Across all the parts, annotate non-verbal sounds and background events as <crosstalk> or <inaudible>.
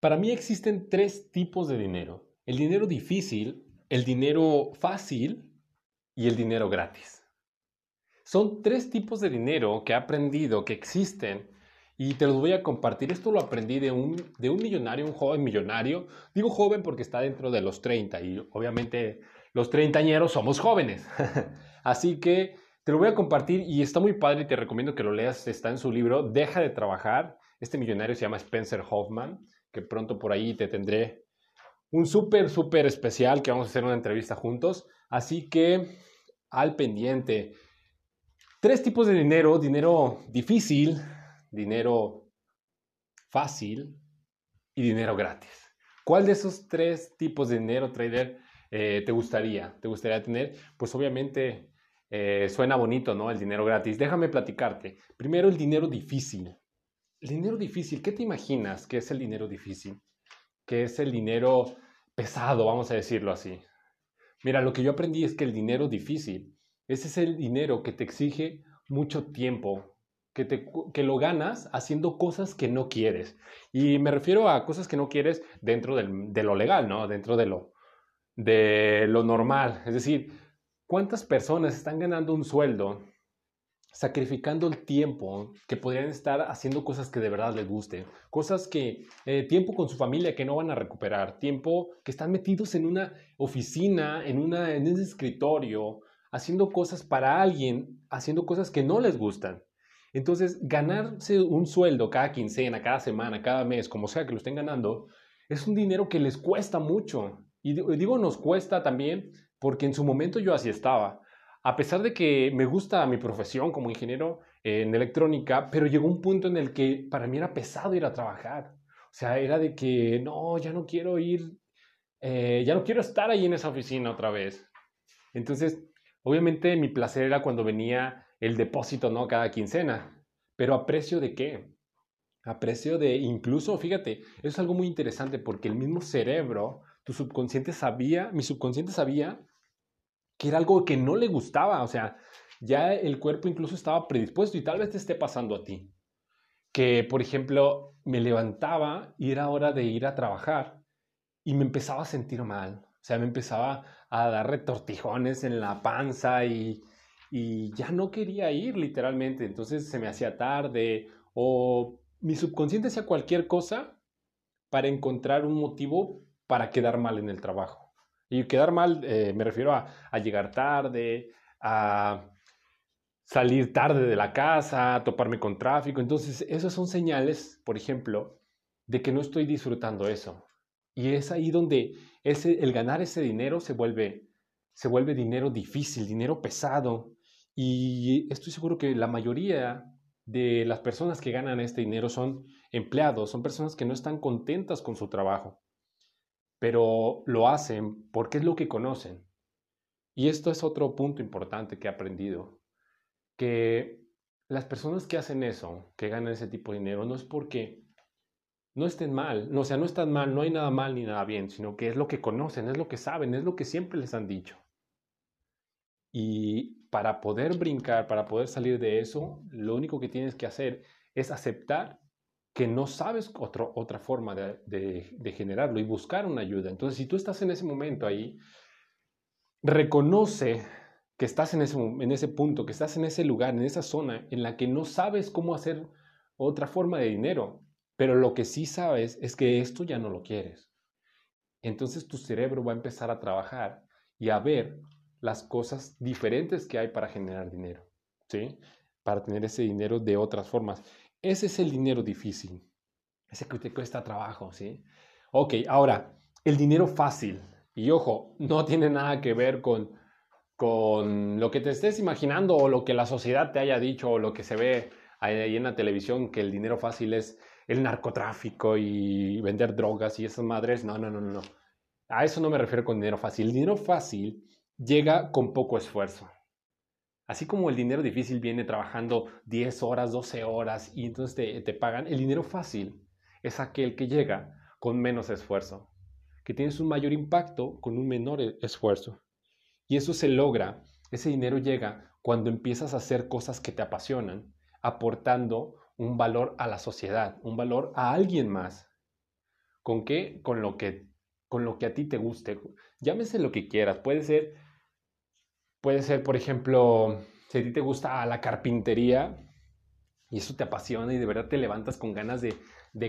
Para mí existen tres tipos de dinero. El dinero difícil, el dinero fácil y el dinero gratis. Son tres tipos de dinero que he aprendido que existen y te los voy a compartir. Esto lo aprendí de un, millonario, un joven millonario. Digo joven porque está dentro de los 30 y obviamente los treintañeros somos jóvenes. <laughs> Así que te lo voy a compartir y está muy padre y te recomiendo que lo leas. Está en su libro Deja de trabajar. Este millonario se llama Spencer Hoffman que pronto por ahí te tendré un súper, súper especial que vamos a hacer una entrevista juntos. Así que al pendiente. Tres tipos de dinero, dinero difícil, dinero fácil y dinero gratis. ¿Cuál de esos tres tipos de dinero, trader, eh, te gustaría? ¿Te gustaría tener? Pues obviamente eh, suena bonito, ¿no? El dinero gratis. Déjame platicarte. Primero el dinero difícil. Dinero difícil, ¿qué te imaginas que es el dinero difícil? ¿Qué es el dinero pesado, vamos a decirlo así? Mira, lo que yo aprendí es que el dinero difícil, ese es el dinero que te exige mucho tiempo, que, te, que lo ganas haciendo cosas que no quieres. Y me refiero a cosas que no quieres dentro del, de lo legal, ¿no? Dentro de lo, de lo normal. Es decir, ¿cuántas personas están ganando un sueldo sacrificando el tiempo que podrían estar haciendo cosas que de verdad les gusten, cosas que, eh, tiempo con su familia que no van a recuperar, tiempo que están metidos en una oficina, en, una, en un escritorio, haciendo cosas para alguien, haciendo cosas que no les gustan. Entonces, ganarse un sueldo cada quincena, cada semana, cada mes, como sea que lo estén ganando, es un dinero que les cuesta mucho. Y digo nos cuesta también porque en su momento yo así estaba a pesar de que me gusta mi profesión como ingeniero en electrónica, pero llegó un punto en el que para mí era pesado ir a trabajar. O sea, era de que no, ya no quiero ir, eh, ya no quiero estar ahí en esa oficina otra vez. Entonces, obviamente mi placer era cuando venía el depósito, ¿no? Cada quincena. Pero a precio de qué? A precio de, incluso, fíjate, eso es algo muy interesante porque el mismo cerebro, tu subconsciente sabía, mi subconsciente sabía que era algo que no le gustaba, o sea, ya el cuerpo incluso estaba predispuesto y tal vez te esté pasando a ti. Que, por ejemplo, me levantaba y era hora de ir a trabajar y me empezaba a sentir mal, o sea, me empezaba a dar retortijones en la panza y, y ya no quería ir literalmente, entonces se me hacía tarde o mi subconsciente hacía cualquier cosa para encontrar un motivo para quedar mal en el trabajo. Y quedar mal eh, me refiero a, llegar tarde, a salir tarde de la casa, a toparme con tráfico. Entonces, esas son señales, por ejemplo, de que no estoy disfrutando eso. Y es ahí donde ese, el ganar ese dinero se vuelve, se vuelve dinero difícil, dinero pesado. Y estoy seguro que la mayoría de las personas que ganan este dinero son empleados, son personas que no están contentas con su trabajo pero lo hacen porque es lo que conocen. Y esto es otro punto importante que he aprendido, que las personas que hacen eso, que ganan ese tipo de dinero, no es porque no estén mal, no, o sea, no están mal, no hay nada mal ni nada bien, sino que es lo que conocen, es lo que saben, es lo que siempre les han dicho. Y para poder brincar, para poder salir de eso, lo único que tienes que hacer es aceptar que no sabes otra forma de, generarlo y buscar una ayuda. Entonces, si tú estás en ese momento ahí, reconoce que estás en ese, en ese punto, que estás en ese lugar, en esa zona en la que no sabes cómo hacer otra forma de dinero, pero lo que sí sabes es que esto ya no lo quieres. Entonces tu cerebro va a empezar a trabajar y a ver las cosas diferentes que hay para generar dinero, ¿sí? Para tener ese dinero de otras formas. Ese es el dinero difícil, ese que te cuesta trabajo, ¿sí? Ok, ahora, el dinero fácil. Y ojo, no tiene nada que ver con, con lo que te estés imaginando o lo que la sociedad te haya dicho o lo que se ve ahí en la televisión, que el dinero fácil es el narcotráfico y vender drogas y esas madres. No, no, no, no. A eso no me refiero con dinero fácil. El dinero fácil llega con poco esfuerzo. Así como el dinero difícil viene trabajando 10 horas, 12 horas y entonces te, pagan, el dinero fácil es aquel que llega con menos esfuerzo, que tienes un mayor impacto con un menor e, esfuerzo. Y eso se logra, ese dinero llega cuando empiezas a hacer cosas que te apasionan, aportando un valor a la sociedad, un valor a alguien más. ¿Con qué? Con lo que, con lo que a ti te guste. Llámese lo que quieras. Puede ser, puede ser, por ejemplo, si a ti te gusta la carpintería y eso te apasiona y de verdad te levantas con ganas de,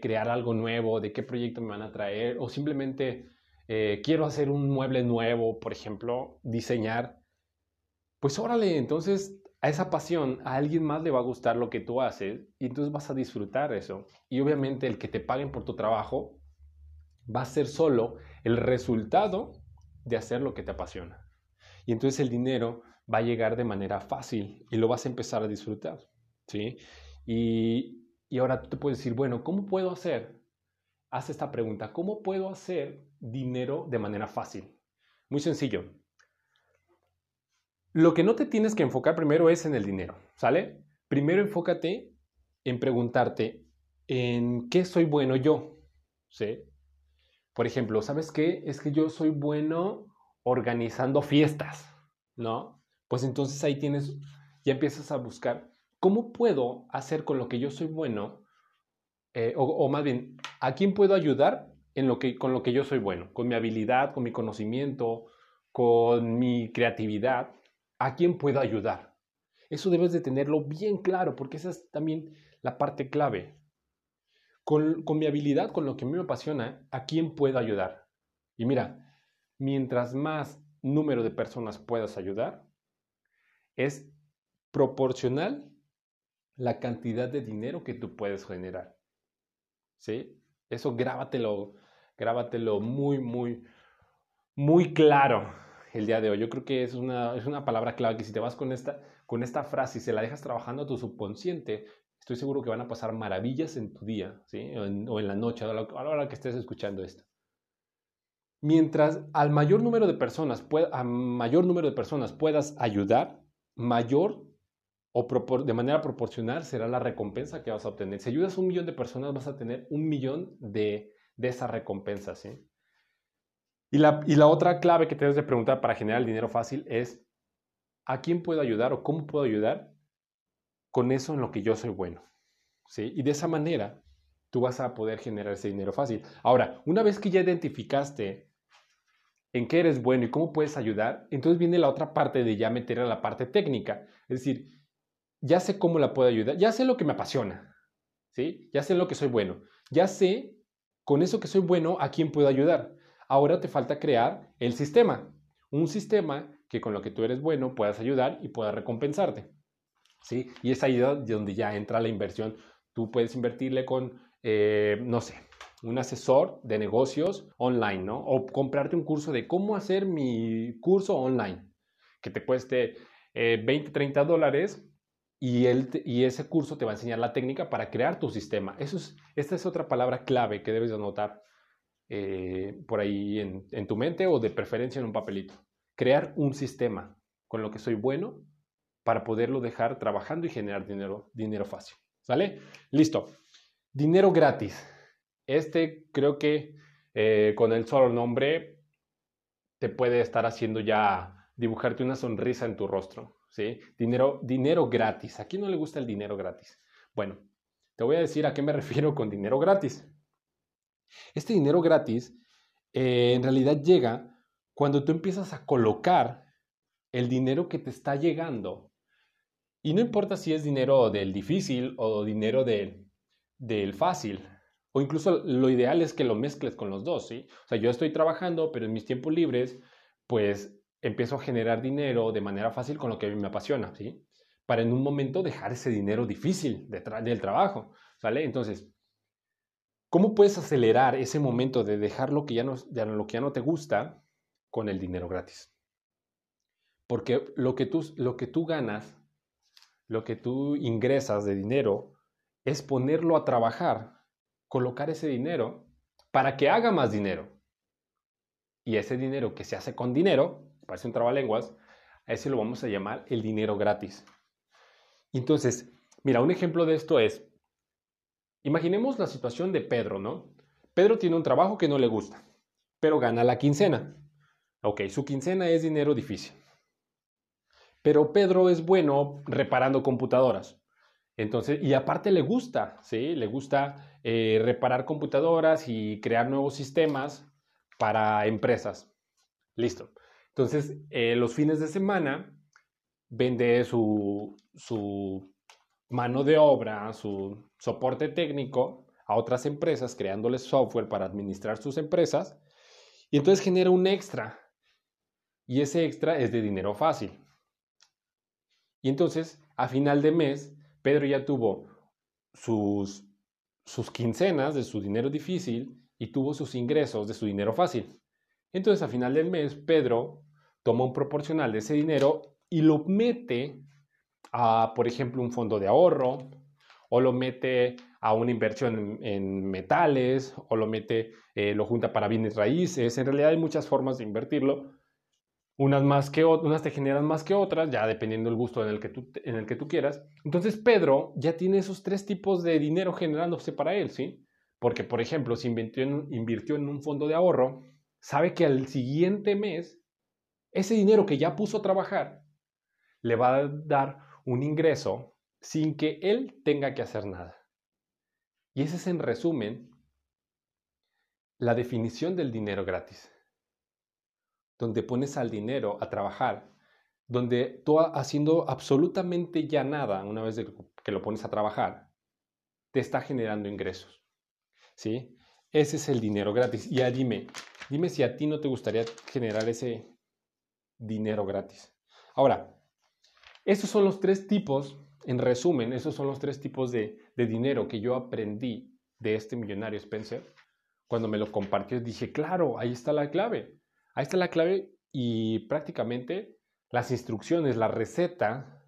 crear algo nuevo, de qué proyecto me van a traer, o simplemente eh, quiero hacer un mueble nuevo, por ejemplo, diseñar, pues órale, entonces a esa pasión a alguien más le va a gustar lo que tú haces y entonces vas a disfrutar eso. Y obviamente el que te paguen por tu trabajo va a ser solo el resultado de hacer lo que te apasiona. Y entonces el dinero va a llegar de manera fácil y lo vas a empezar a disfrutar, ¿sí? Y, y ahora tú te puedes decir, bueno, ¿cómo puedo hacer? Haz esta pregunta, ¿cómo puedo hacer dinero de manera fácil? Muy sencillo. Lo que no te tienes que enfocar primero es en el dinero, ¿sale? Primero enfócate en preguntarte en qué soy bueno yo, ¿sí? Por ejemplo, ¿sabes qué? Es que yo soy bueno organizando fiestas, ¿no? Pues entonces ahí tienes, ya empiezas a buscar, ¿cómo puedo hacer con lo que yo soy bueno? Eh, o, más bien, ¿a quién puedo ayudar en lo que, con lo que yo soy bueno? Con mi habilidad, con mi conocimiento, con mi creatividad. ¿A quién puedo ayudar? Eso debes de tenerlo bien claro porque esa es también la parte clave. Con, con mi habilidad, con lo que a mí me apasiona, ¿a quién puedo ayudar? Y mira, mientras más número de personas puedas ayudar, es proporcional la cantidad de dinero que tú puedes generar. ¿Sí? Eso grábatelo, grábatelo muy, muy, muy claro el día de hoy. Yo creo que es una, es una palabra clave que si te vas con esta, con esta frase y se la dejas trabajando a tu subconsciente, estoy seguro que van a pasar maravillas en tu día, ¿sí? o, en, la noche, a la, a la hora que estés escuchando esto. Mientras al mayor número de personas, a mayor número de personas puedas ayudar, mayor o de manera proporcional será la recompensa que vas a obtener. Si ayudas a un millón de personas, vas a tener un millón de, de esa recompensa, ¿sí? Y la, y la otra clave que te debes de preguntar para generar el dinero fácil es, ¿a quién puedo ayudar o cómo puedo ayudar con eso en lo que yo soy bueno? ¿Sí? Y de esa manera tú vas a poder generar ese dinero fácil. Ahora, una vez que ya identificaste en qué eres bueno y cómo puedes ayudar, entonces viene la otra parte de ya meter a la parte técnica. Es decir, ya sé cómo la puedo ayudar, ya sé lo que me apasiona, ¿sí? Ya sé lo que soy bueno, ya sé con eso que soy bueno a quién puedo ayudar. Ahora te falta crear el sistema, un sistema que con lo que tú eres bueno puedas ayudar y pueda recompensarte. ¿sí? Y es ahí donde ya entra la inversión. Tú puedes invertirle con, eh, no sé, un asesor de negocios online, ¿no? O comprarte un curso de cómo hacer mi curso online, que te cueste 20, eh, 30 dólares y, él, y ese curso te va a enseñar la técnica para crear tu sistema. Eso es, esta es otra palabra clave que debes anotar eh, por ahí en, en, tu mente o de preferencia en un papelito. Crear un sistema con lo que soy bueno para poderlo dejar trabajando y generar dinero, dinero fácil. ¿Sale? Listo. Dinero gratis. Este creo que eh, con el solo nombre te puede estar haciendo ya dibujarte una sonrisa en tu rostro. ¿sí? Dinero, dinero gratis. ¿A quién no le gusta el dinero gratis? Bueno, te voy a decir a qué me <laughs> refiero con dinero gratis. Este dinero gratis eh, en realidad llega cuando tú empiezas a colocar el dinero que te está llegando. Y no importa si es dinero del difícil o dinero del, del fácil. O incluso lo ideal es que lo mezcles con los dos, ¿sí? O sea, yo estoy trabajando, pero en mis tiempos libres, pues empiezo a generar dinero de manera fácil con lo que a mí me apasiona, ¿sí? Para en un momento dejar ese dinero difícil del trabajo, ¿sale? Entonces, ¿Cómo puedes acelerar ese momento de dejar lo que ya no, lo que ya no te gusta con el dinero gratis? Porque lo que, tú, lo que tú ganas, lo que tú ingresas de dinero, es ponerlo a trabajar, colocar ese dinero para que haga más dinero. Y ese dinero que se hace con dinero, parece un trabalenguas, a ese lo vamos a llamar el dinero gratis. Entonces, mira, un ejemplo de esto es, Imaginemos la situación de Pedro, ¿no? Pedro tiene un trabajo que no le gusta, pero gana la quincena. Ok, su quincena es dinero difícil. Pero Pedro es bueno reparando computadoras. Entonces, y aparte le gusta, ¿sí? Le gusta eh, reparar computadoras y crear nuevos sistemas para empresas. Listo. Entonces, eh, los fines de semana vende su, su mano de obra, su soporte técnico a otras empresas, creándoles software para administrar sus empresas, y entonces genera un extra. Y ese extra es de dinero fácil. Y entonces, a final de mes, Pedro ya tuvo sus, sus quincenas de su dinero difícil y tuvo sus ingresos de su dinero fácil. Entonces, a final del mes, Pedro toma un proporcional de ese dinero y lo mete a, por ejemplo, un fondo de ahorro, o lo mete a una inversión en, metales, o lo mete, eh, lo junta para bienes raíces. En realidad hay muchas formas de invertirlo. Unas, más que, unas te generan más que otras, ya dependiendo del gusto en el, que tú, en el que tú quieras. Entonces Pedro ya tiene esos tres tipos de dinero generándose para él, ¿sí? Porque, por ejemplo, si invirtió en, invirtió en un fondo de ahorro, sabe que al siguiente mes, ese dinero que ya puso a trabajar, le va a dar un ingreso sin que él tenga que hacer nada. Y ese es en resumen la definición del dinero gratis, donde pones al dinero a trabajar, donde tú haciendo absolutamente ya nada, una vez que lo pones a trabajar, te está generando ingresos. ¿Sí? Ese es el dinero gratis. Y ya dime, dime si a ti no te gustaría generar ese dinero gratis. Ahora, esos son los tres tipos, en resumen, esos son los tres tipos de, dinero que yo aprendí de este millonario Spencer. Cuando me lo compartió dije, claro, ahí está la clave. Ahí está la clave y prácticamente las instrucciones, la receta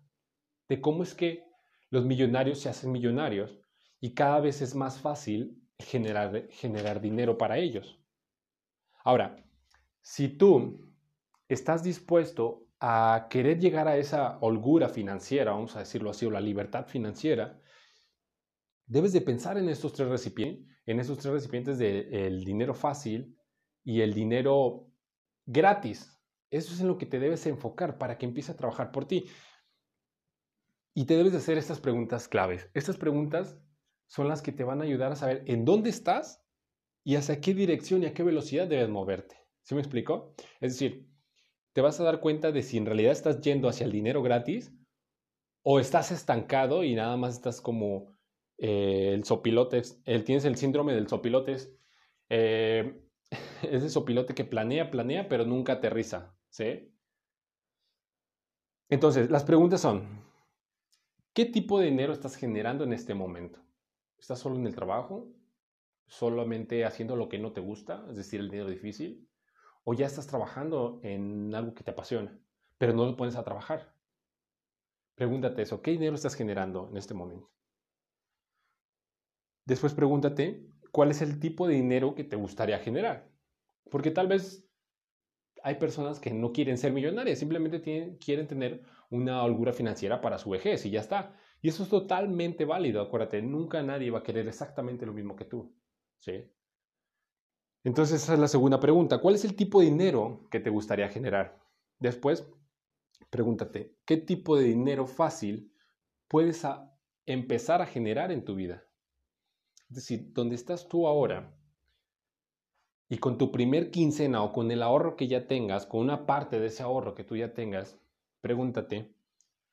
de cómo es que los millonarios se hacen millonarios y cada vez es más fácil generar, generar dinero para ellos. Ahora, si tú estás dispuesto a querer llegar a esa holgura financiera, vamos a decirlo así, o la libertad financiera, debes de pensar en estos tres recipientes, en esos tres recipientes del dinero fácil y el dinero gratis. Eso es en lo que te debes enfocar para que empiece a trabajar por ti. Y te debes de hacer estas preguntas claves. Estas preguntas son las que te van a ayudar a saber en dónde estás y hacia qué dirección y a qué velocidad debes moverte. ¿Sí me explico? Es decir, te vas a dar cuenta de si en realidad estás yendo hacia el dinero gratis o estás estancado y nada más estás como eh, el sopilotes, el, tienes el síndrome del sopilotes, eh, <laughs> ese sopilote que planea, planea, pero nunca aterriza, ¿sí? Entonces, las preguntas son, ¿qué tipo de dinero estás generando en este momento? ¿Estás solo en el trabajo? ¿Solamente haciendo lo que no te gusta? Es decir, el dinero difícil o ya estás trabajando en algo que te apasiona, pero no lo pones a trabajar. Pregúntate eso, ¿qué dinero estás generando en este momento? Después pregúntate cuál es el tipo de dinero que te gustaría generar. Porque tal vez hay personas que no quieren ser millonarias, simplemente quieren tener una holgura financiera para su vejez y ya está. Y eso es totalmente válido, acuérdate, nunca nadie va a querer exactamente lo mismo que tú. ¿sí? Entonces esa es la segunda pregunta. ¿Cuál es el tipo de dinero que te gustaría generar? Después, pregúntate, ¿qué tipo de dinero fácil puedes empezar a generar en tu vida? Es decir, ¿dónde estás tú ahora? Y con tu primer quincena o con el ahorro que ya tengas, con una parte de ese ahorro que tú ya tengas, pregúntate,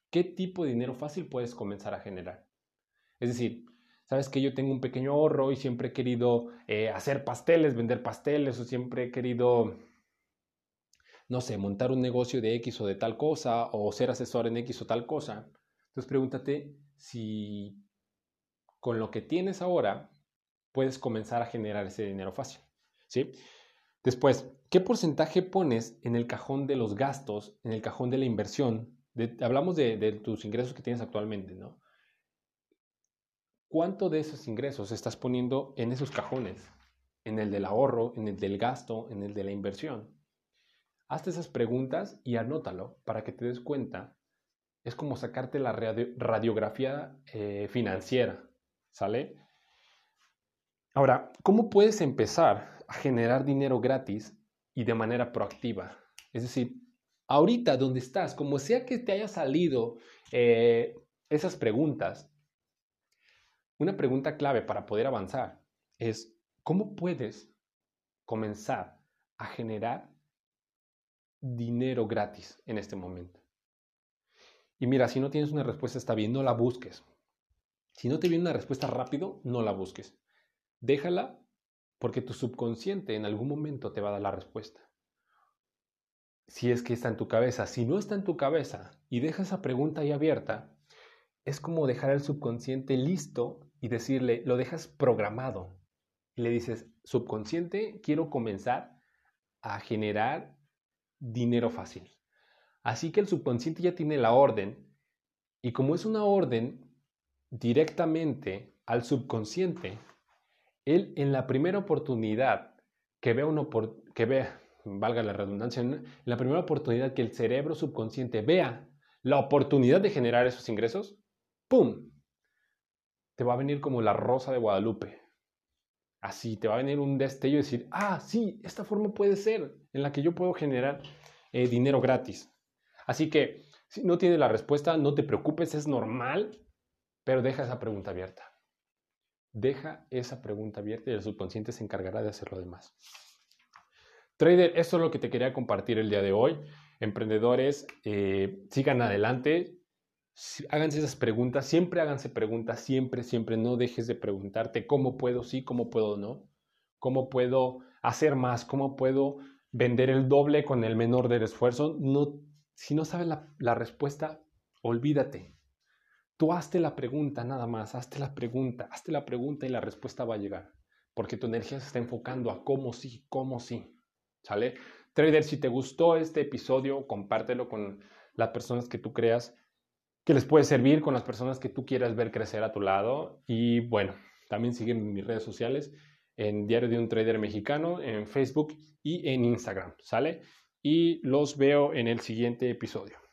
¿qué tipo de dinero fácil puedes comenzar a generar? Es decir, sabes que yo tengo un pequeño ahorro y siempre he querido eh, hacer pasteles, vender pasteles o siempre he querido, no sé, montar un negocio de X o de tal cosa o ser asesor en X o tal cosa. Entonces pregúntate si con lo que tienes ahora puedes comenzar a generar ese dinero fácil. ¿sí? Después, ¿qué porcentaje pones en el cajón de los gastos, en el cajón de la inversión? hablamos de, tus ingresos que tienes actualmente, ¿no? ¿Cuánto de esos ingresos estás poniendo en esos cajones? En el del ahorro, en el del gasto, en el de la inversión. Hazte esas preguntas y anótalo para que te des cuenta. Es como sacarte la radiografía eh, financiera, ¿sale? Ahora, ¿cómo puedes empezar a generar dinero gratis y de manera proactiva? Es decir, ahorita donde estás, como sea que te haya salido eh, esas preguntas, una pregunta clave para poder avanzar es, ¿cómo puedes comenzar a generar dinero gratis en este momento? Y mira, si no tienes una respuesta está bien, no la busques. Si no te viene una respuesta rápido, no la busques. Déjala porque tu subconsciente en algún momento te va a dar la respuesta. Si es que está en tu cabeza, si no está en tu cabeza y dejas esa pregunta ahí abierta, es como dejar al subconsciente listo y decirle, lo dejas programado. Y le dices, subconsciente, quiero comenzar a generar dinero fácil. Así que el subconsciente ya tiene la orden y como es una orden directamente al subconsciente, él en la primera oportunidad que vea, uno que vea, valga la redundancia, en la primera oportunidad que el cerebro subconsciente vea la oportunidad de generar esos ingresos, ¡pum! Te va a venir como la rosa de Guadalupe. Así, te va a venir un destello y decir, ah, sí, esta forma puede ser en la que yo puedo generar eh, dinero gratis. Así que, si no tienes la respuesta, no te preocupes, es normal, pero deja esa pregunta abierta. Deja esa pregunta abierta y el subconsciente se encargará de hacer lo demás. Trader, esto es lo que te quería compartir el día de hoy. Emprendedores, eh, sigan adelante, háganse esas preguntas, siempre háganse preguntas, siempre, siempre, no dejes de preguntarte cómo puedo sí, cómo puedo no, cómo puedo hacer más, cómo puedo vender el doble con el menor del esfuerzo. No, si no sabes la respuesta, olvídate. Tú hazte la pregunta nada más, hazte la pregunta, hazte la pregunta y la respuesta va a llegar, porque tu energía se está enfocando a cómo sí, cómo sí. ¿Sale? Trader, si te gustó este episodio, compártelo con las personas que tú creas que les puede servir, con las personas que tú quieras ver crecer a tu lado. Y bueno, también siguen mis redes sociales en Diario de un Trader Mexicano, en Facebook y en Instagram, ¿sale? Y los veo en el siguiente episodio.